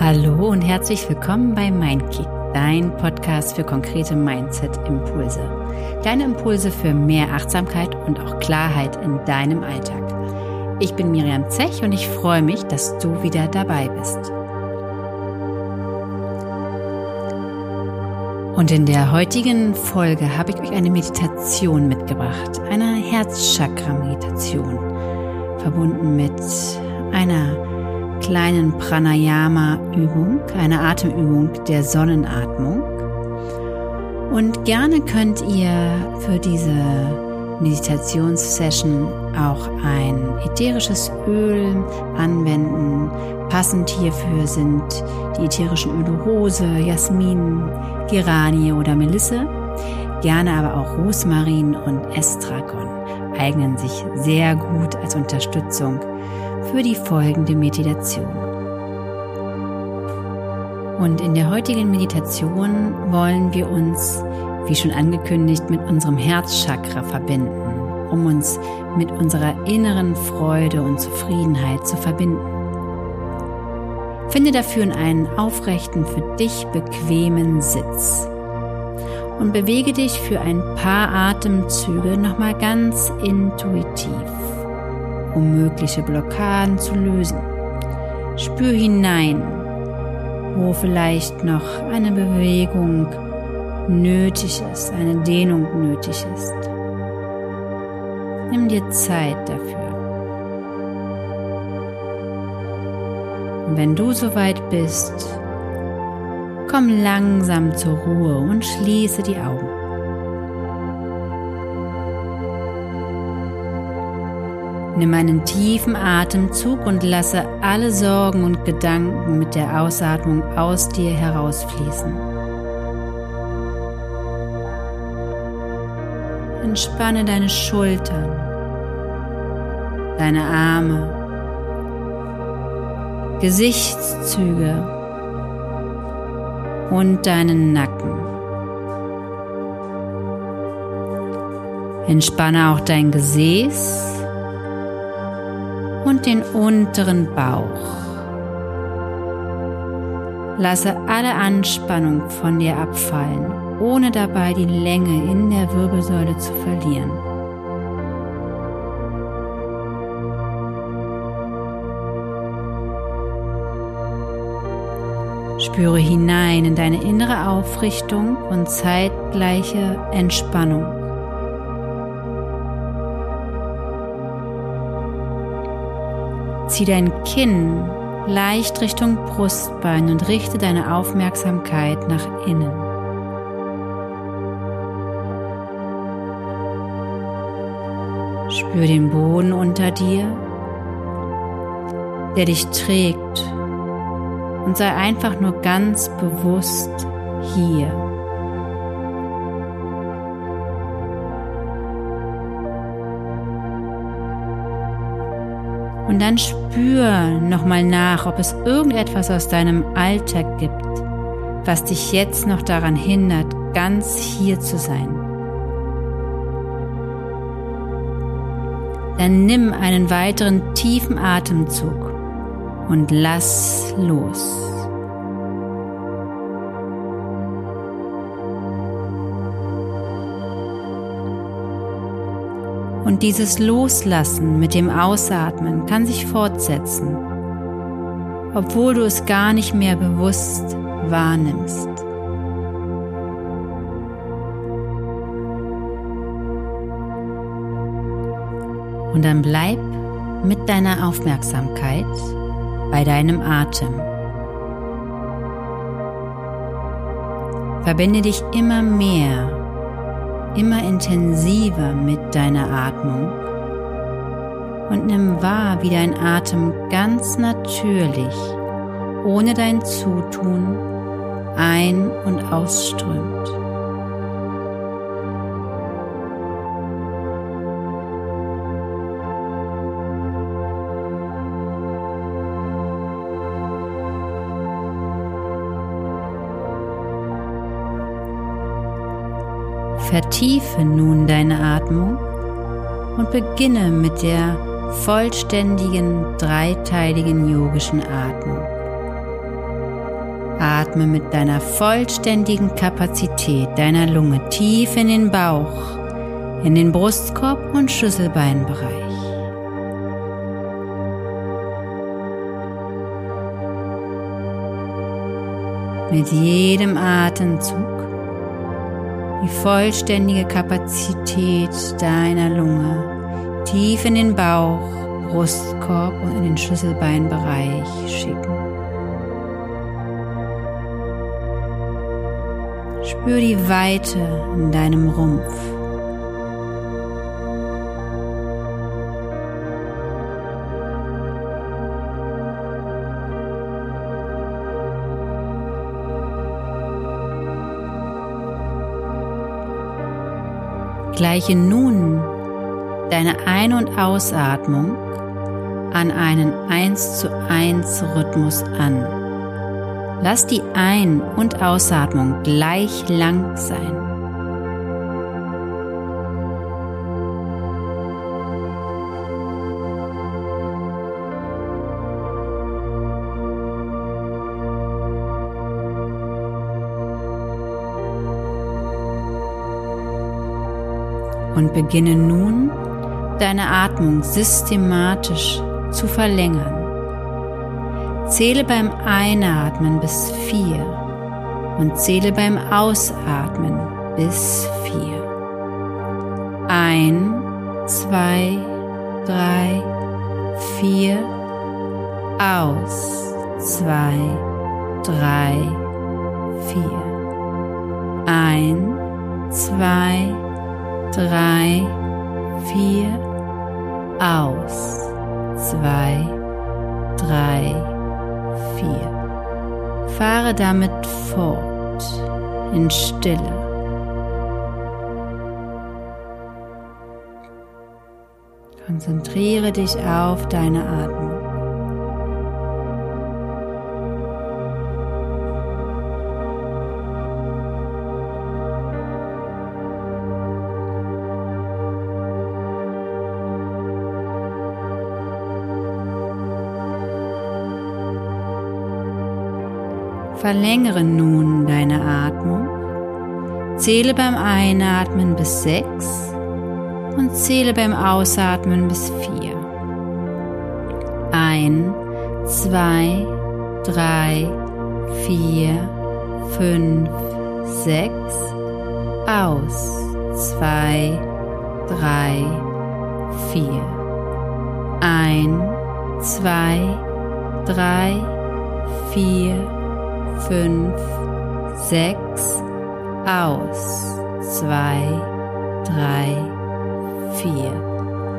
Hallo und herzlich willkommen bei Mindkick, dein Podcast für konkrete Mindset-Impulse. Deine Impulse für mehr Achtsamkeit und auch Klarheit in deinem Alltag. Ich bin Miriam Zech und ich freue mich, dass du wieder dabei bist. Und in der heutigen Folge habe ich euch eine Meditation mitgebracht, eine Herzchakra-Meditation, verbunden mit einer kleinen Pranayama-Übung, eine Atemübung der Sonnenatmung. Und gerne könnt ihr für diese Meditationssession auch ein ätherisches Öl anwenden. Passend hierfür sind die ätherischen Öle Rose, Jasmin, Geranie oder Melisse. Gerne aber auch Rosmarin und Estragon eignen sich sehr gut als Unterstützung für die folgende Meditation. Und in der heutigen Meditation wollen wir uns, wie schon angekündigt, mit unserem Herzchakra verbinden, um uns mit unserer inneren Freude und Zufriedenheit zu verbinden. Finde dafür einen aufrechten, für dich bequemen Sitz und bewege dich für ein paar Atemzüge nochmal ganz intuitiv um mögliche Blockaden zu lösen. Spür hinein, wo vielleicht noch eine Bewegung nötig ist, eine Dehnung nötig ist. Nimm dir Zeit dafür. Und wenn du soweit bist, komm langsam zur Ruhe und schließe die Augen. Nimm einen tiefen Atemzug und lasse alle Sorgen und Gedanken mit der Ausatmung aus dir herausfließen. Entspanne deine Schultern, deine Arme, Gesichtszüge und deinen Nacken. Entspanne auch dein Gesäß und den unteren Bauch. Lasse alle Anspannung von dir abfallen, ohne dabei die Länge in der Wirbelsäule zu verlieren. Spüre hinein in deine innere Aufrichtung und zeitgleiche Entspannung. Zieh dein Kinn leicht Richtung Brustbein und richte deine Aufmerksamkeit nach innen. Spür den Boden unter dir, der dich trägt und sei einfach nur ganz bewusst hier. Dann spür nochmal nach, ob es irgendetwas aus deinem Alltag gibt, was dich jetzt noch daran hindert, ganz hier zu sein. Dann nimm einen weiteren tiefen Atemzug und lass los. Und dieses Loslassen mit dem Ausatmen kann sich fortsetzen, obwohl du es gar nicht mehr bewusst wahrnimmst. Und dann bleib mit deiner Aufmerksamkeit bei deinem Atem. Verbinde dich immer mehr immer intensiver mit deiner Atmung und nimm wahr, wie dein Atem ganz natürlich, ohne dein Zutun, ein- und ausströmt. Vertiefe nun deine Atmung und beginne mit der vollständigen dreiteiligen yogischen Atmung. Atme mit deiner vollständigen Kapazität deiner Lunge tief in den Bauch, in den Brustkorb und Schüsselbeinbereich. Mit jedem Atemzug die vollständige Kapazität deiner Lunge tief in den Bauch, Brustkorb und in den Schüsselbeinbereich schicken. Spür die Weite in deinem Rumpf. Gleiche nun deine Ein- und Ausatmung an einen 1 zu 1 Rhythmus an. Lass die Ein- und Ausatmung gleich lang sein. Und beginne nun deine Atmung systematisch zu verlängern. Zähle beim Einatmen bis vier und zähle beim Ausatmen bis vier. Ein, zwei, drei, vier. Aus, zwei, drei, vier. Ein, zwei, drei, vier, aus, zwei, drei, vier. Fahre damit fort in Stille. Konzentriere dich auf deine Atmung. Verlängere nun deine Atmung. Zähle beim Einatmen bis 6 und zähle beim Ausatmen bis 4. Ein, zwei, drei, vier, fünf, sechs. Aus, zwei, drei, vier. Ein, zwei, drei, vier, fünf, sechs, aus, zwei, drei, vier.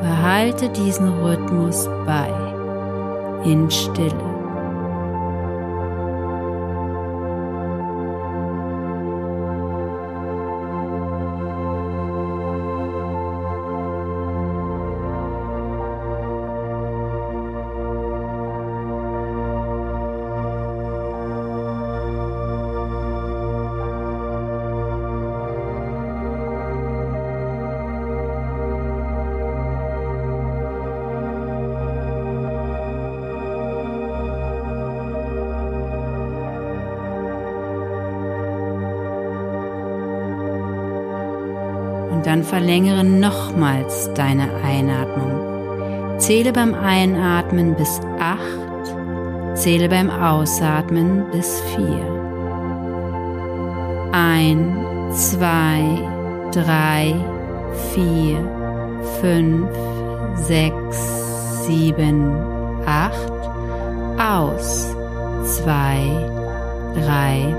Behalte diesen Rhythmus bei in Stille. Dann verlängere nochmals deine Einatmung. Zähle beim Einatmen bis 8, zähle beim Ausatmen bis 4. 1, 2, 3, 4, 5, 6, 7, 8. Aus. 2, 3,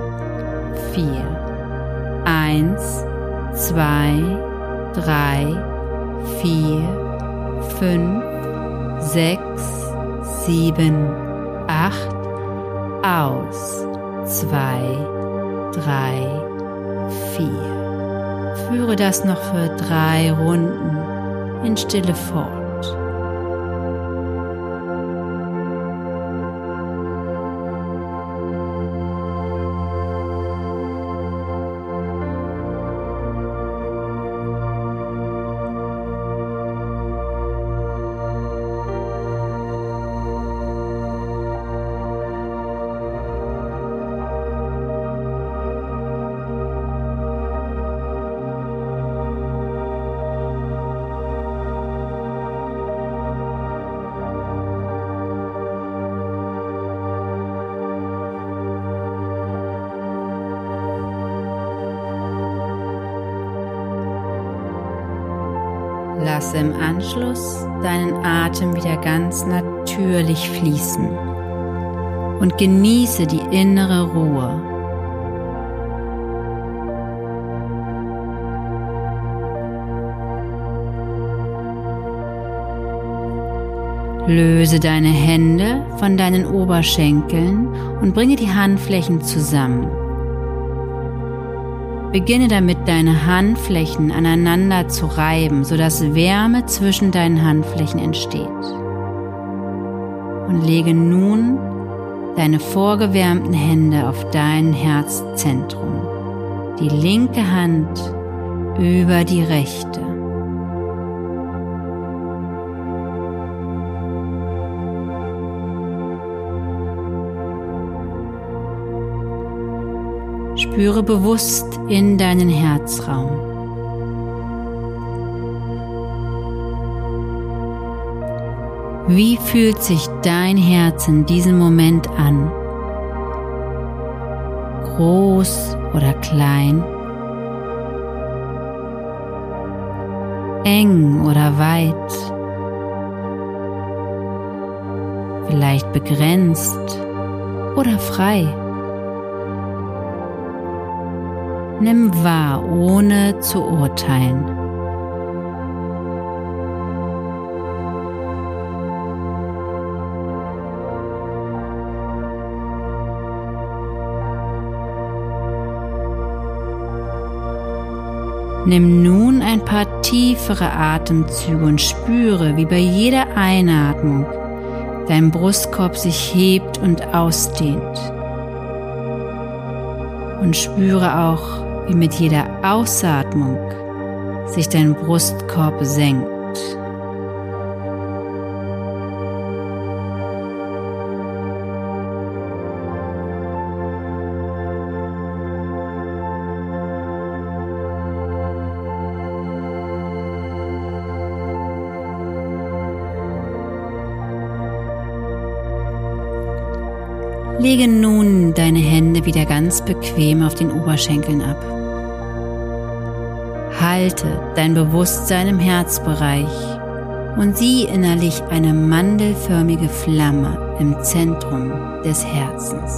4. 1, 2, drei, vier, fünf, sechs, sieben, acht, aus, zwei, drei, vier. Führe das noch für drei Runden in Stille fort. Lasse im Anschluss deinen Atem wieder ganz natürlich fließen und genieße die innere Ruhe. Löse deine Hände von deinen Oberschenkeln und bringe die Handflächen zusammen. Beginne damit deine Handflächen aneinander zu reiben, sodass Wärme zwischen deinen Handflächen entsteht. Und lege nun deine vorgewärmten Hände auf dein Herzzentrum, die linke Hand über die rechte. Spüre bewusst in deinen Herzraum. Wie fühlt sich dein Herz in diesem Moment an? Groß oder klein? Eng oder weit? Vielleicht begrenzt oder frei? Nimm wahr, ohne zu urteilen. Nimm nun ein paar tiefere Atemzüge und spüre, wie bei jeder Einatmung dein Brustkorb sich hebt und ausdehnt. Und spüre auch, wie mit jeder Ausatmung sich dein Brustkorb senkt. Lege nun deine Hände wieder ganz bequem auf den Oberschenkeln ab. Halte dein Bewusstsein im Herzbereich und sieh innerlich eine mandelförmige Flamme im Zentrum des Herzens.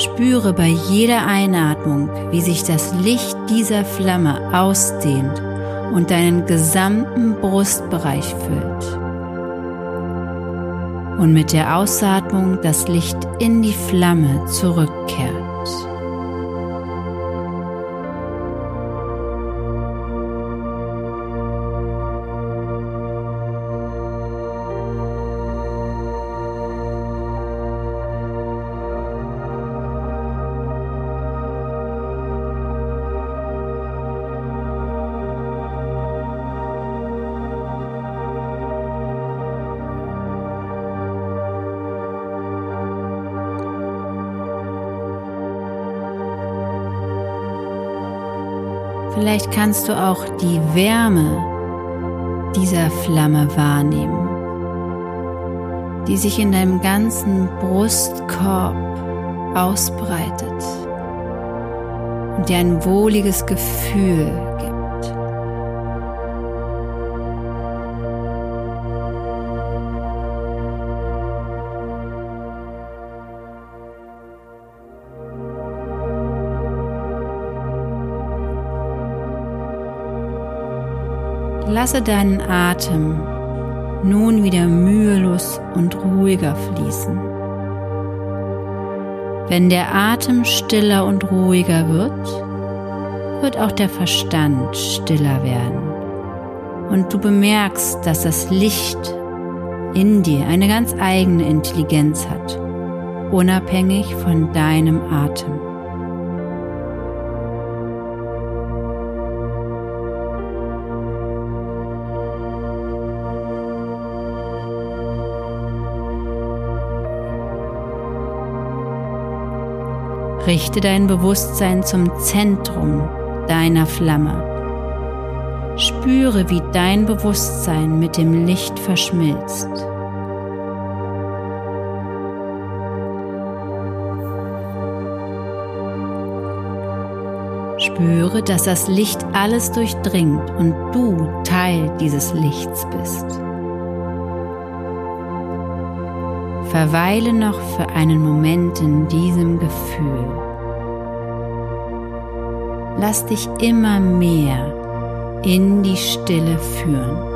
Spüre bei jeder Einatmung, wie sich das Licht dieser Flamme ausdehnt und deinen gesamten Brustbereich füllt und mit der Ausatmung das Licht in die Flamme zurückkehrt. Vielleicht kannst du auch die Wärme dieser Flamme wahrnehmen, die sich in deinem ganzen Brustkorb ausbreitet und dir ein wohliges Gefühl Lasse deinen Atem nun wieder mühelos und ruhiger fließen. Wenn der Atem stiller und ruhiger wird, wird auch der Verstand stiller werden. Und du bemerkst, dass das Licht in dir eine ganz eigene Intelligenz hat, unabhängig von deinem Atem. Richte dein Bewusstsein zum Zentrum deiner Flamme. Spüre, wie dein Bewusstsein mit dem Licht verschmilzt. Spüre, dass das Licht alles durchdringt und du Teil dieses Lichts bist. Verweile noch für einen Moment in diesem Gefühl. Lass dich immer mehr in die Stille führen.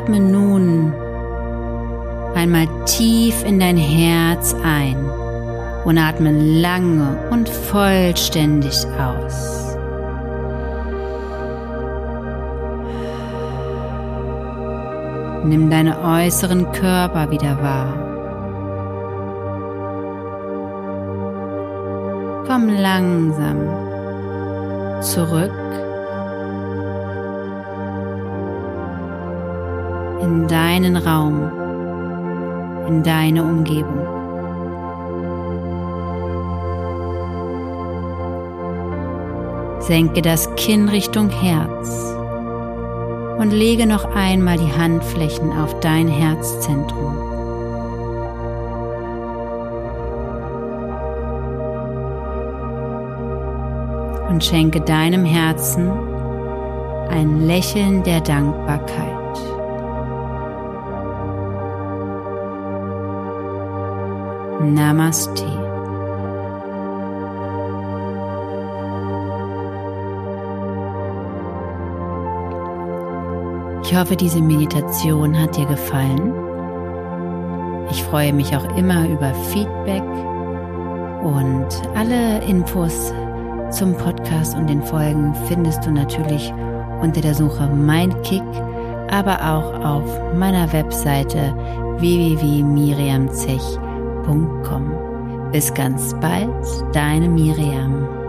Atme nun einmal tief in dein Herz ein und atme lange und vollständig aus. Nimm deine äußeren Körper wieder wahr. Komm langsam zurück in deinen Raum, in deine Umgebung. Senke das Kinn Richtung Herz und lege noch einmal die Handflächen auf dein Herzzentrum. Und schenke deinem Herzen ein Lächeln der Dankbarkeit. Namaste. Ich hoffe, diese Meditation hat dir gefallen. Ich freue mich auch immer über Feedback und alle Infos zum Podcast und den Folgen findest du natürlich unter der Suche Mindkick, aber auch auf meiner Webseite www.miriamzech.com www.miriam.com. Bis ganz bald, deine Miriam.